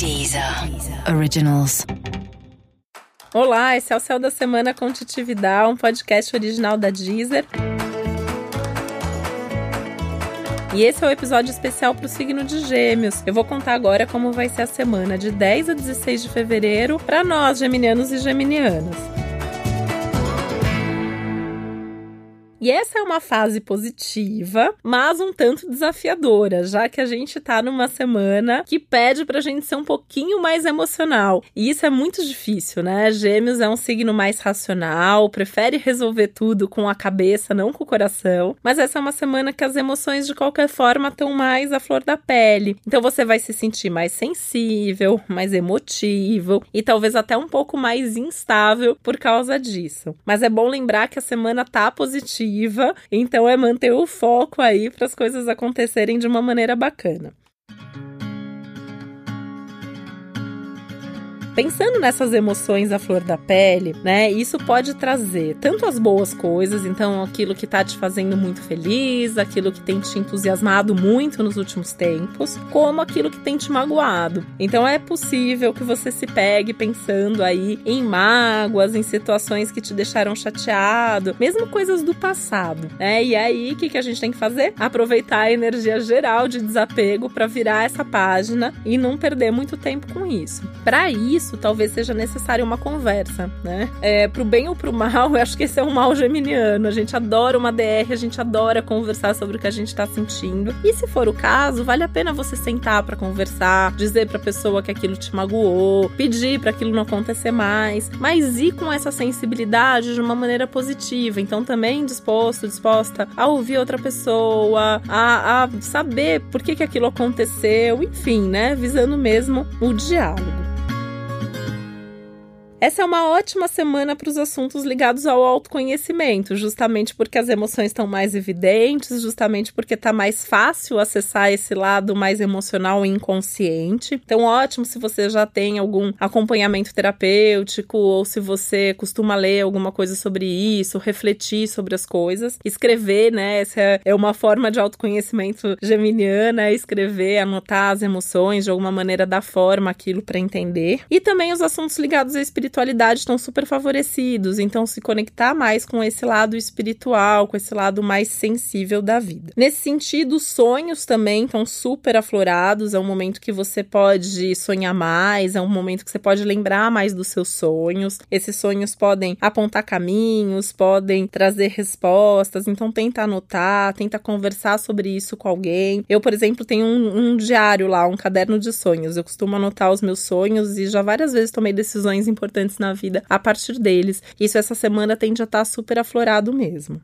Deezer Originals. Olá, esse é o Céu da Semana com Titividade, um podcast original da Deezer. E esse é o episódio especial para o signo de Gêmeos. Eu vou contar agora como vai ser a semana de 10 a 16 de fevereiro para nós, geminianos e geminianas. E essa é uma fase positiva, mas um tanto desafiadora, já que a gente tá numa semana que pede pra gente ser um pouquinho mais emocional. E isso é muito difícil, né? Gêmeos é um signo mais racional, prefere resolver tudo com a cabeça, não com o coração. Mas essa é uma semana que as emoções, de qualquer forma, estão mais à flor da pele. Então você vai se sentir mais sensível, mais emotivo e talvez até um pouco mais instável por causa disso. Mas é bom lembrar que a semana tá positiva então é manter o foco aí para as coisas acontecerem de uma maneira bacana. Pensando nessas emoções à flor da pele, né? Isso pode trazer tanto as boas coisas, então aquilo que tá te fazendo muito feliz, aquilo que tem te entusiasmado muito nos últimos tempos, como aquilo que tem te magoado. Então é possível que você se pegue pensando aí em mágoas, em situações que te deixaram chateado, mesmo coisas do passado, né? E aí, o que, que a gente tem que fazer? Aproveitar a energia geral de desapego para virar essa página e não perder muito tempo com isso. Para isso, isso, talvez seja necessária uma conversa, né? É, pro bem ou pro mal, eu acho que esse é um mal geminiano. A gente adora uma DR, a gente adora conversar sobre o que a gente tá sentindo. E se for o caso, vale a pena você sentar para conversar, dizer pra pessoa que aquilo te magoou, pedir para aquilo não acontecer mais, mas ir com essa sensibilidade de uma maneira positiva. Então, também disposto, disposta a ouvir outra pessoa, a, a saber por que, que aquilo aconteceu, enfim, né? Visando mesmo o diálogo. Essa é uma ótima semana para os assuntos ligados ao autoconhecimento, justamente porque as emoções estão mais evidentes, justamente porque está mais fácil acessar esse lado mais emocional e inconsciente. Então, ótimo se você já tem algum acompanhamento terapêutico ou se você costuma ler alguma coisa sobre isso, refletir sobre as coisas, escrever, né? Essa é uma forma de autoconhecimento geminiana, escrever, anotar as emoções, de alguma maneira dar forma aquilo para entender. E também os assuntos ligados à espiritualidade espiritualidade estão super favorecidos, então se conectar mais com esse lado espiritual, com esse lado mais sensível da vida. Nesse sentido, os sonhos também estão super aflorados, é um momento que você pode sonhar mais, é um momento que você pode lembrar mais dos seus sonhos. Esses sonhos podem apontar caminhos, podem trazer respostas, então tenta anotar, tenta conversar sobre isso com alguém. Eu, por exemplo, tenho um, um diário lá, um caderno de sonhos. Eu costumo anotar os meus sonhos e já várias vezes tomei decisões importantes importantes na vida a partir deles. Isso essa semana tende a estar tá super aflorado mesmo.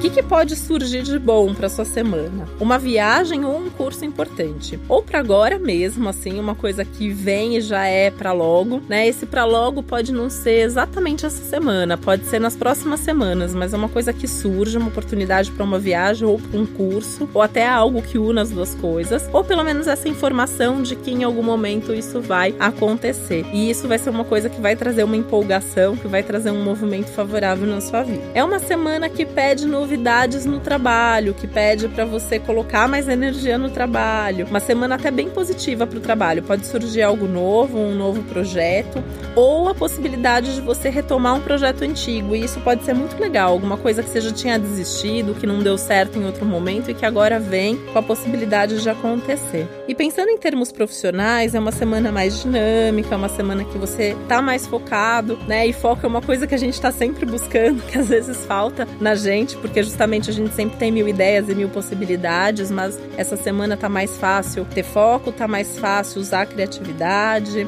Que, que, pode surgir de bom para sua semana? Uma viagem ou um curso importante? Ou para agora mesmo, assim, uma coisa que vem e já é para logo, né? Esse para logo pode não ser exatamente essa semana, pode ser nas próximas semanas, mas é uma coisa que surge, uma oportunidade para uma viagem ou para um curso, ou até algo que una as duas coisas, ou pelo menos essa informação de que em algum momento isso vai acontecer. E isso vai ser uma coisa que vai trazer uma empolgação, que vai trazer um movimento favorável na sua vida. É uma semana que pede no novidades no trabalho, que pede para você colocar mais energia no trabalho. Uma semana até bem positiva para o trabalho. Pode surgir algo novo, um novo projeto, ou a possibilidade de você retomar um projeto antigo. E isso pode ser muito legal, alguma coisa que você já tinha desistido, que não deu certo em outro momento e que agora vem com a possibilidade de acontecer. E pensando em termos profissionais, é uma semana mais dinâmica, é uma semana que você tá mais focado, né? E foco é uma coisa que a gente tá sempre buscando, que às vezes falta na gente, porque porque justamente a gente sempre tem mil ideias e mil possibilidades, mas essa semana tá mais fácil ter foco, tá mais fácil usar a criatividade.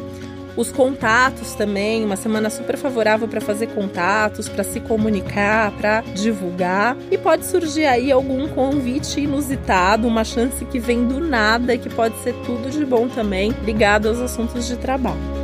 Os contatos também, uma semana super favorável para fazer contatos, para se comunicar, para divulgar. E pode surgir aí algum convite inusitado, uma chance que vem do nada e que pode ser tudo de bom também, ligado aos assuntos de trabalho.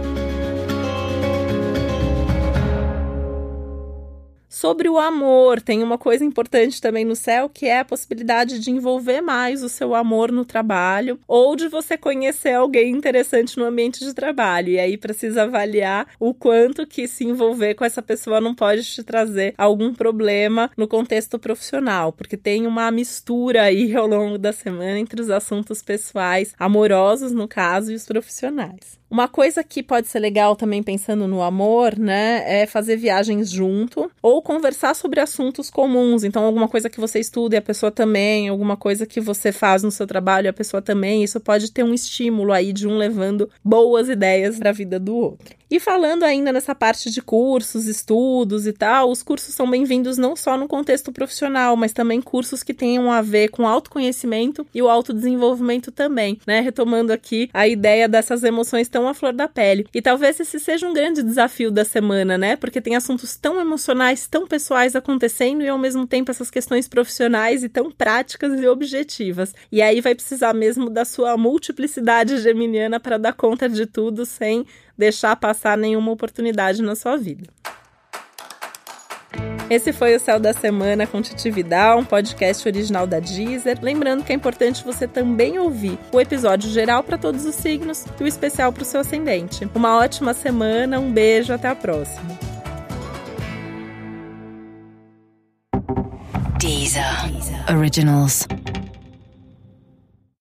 Sobre o amor, tem uma coisa importante também no céu que é a possibilidade de envolver mais o seu amor no trabalho ou de você conhecer alguém interessante no ambiente de trabalho. E aí precisa avaliar o quanto que se envolver com essa pessoa não pode te trazer algum problema no contexto profissional, porque tem uma mistura aí ao longo da semana entre os assuntos pessoais, amorosos no caso, e os profissionais. Uma coisa que pode ser legal também pensando no amor, né, é fazer viagens junto ou conversar sobre assuntos comuns. Então, alguma coisa que você estuda e a pessoa também, alguma coisa que você faz no seu trabalho e a pessoa também. Isso pode ter um estímulo aí de um levando boas ideias para a vida do outro. E falando ainda nessa parte de cursos, estudos e tal, os cursos são bem-vindos não só no contexto profissional, mas também cursos que tenham a ver com autoconhecimento e o autodesenvolvimento também, né? Retomando aqui a ideia dessas emoções tão à flor da pele. E talvez esse seja um grande desafio da semana, né? Porque tem assuntos tão emocionais, tão pessoais acontecendo e ao mesmo tempo essas questões profissionais e tão práticas e objetivas. E aí vai precisar mesmo da sua multiplicidade geminiana para dar conta de tudo sem deixar passar nenhuma oportunidade na sua vida. Esse foi o Céu da Semana com Titi Vidal, um podcast original da Deezer. Lembrando que é importante você também ouvir o episódio geral para todos os signos e o especial para o seu ascendente. Uma ótima semana, um beijo, até a próxima. Deezer. Originals.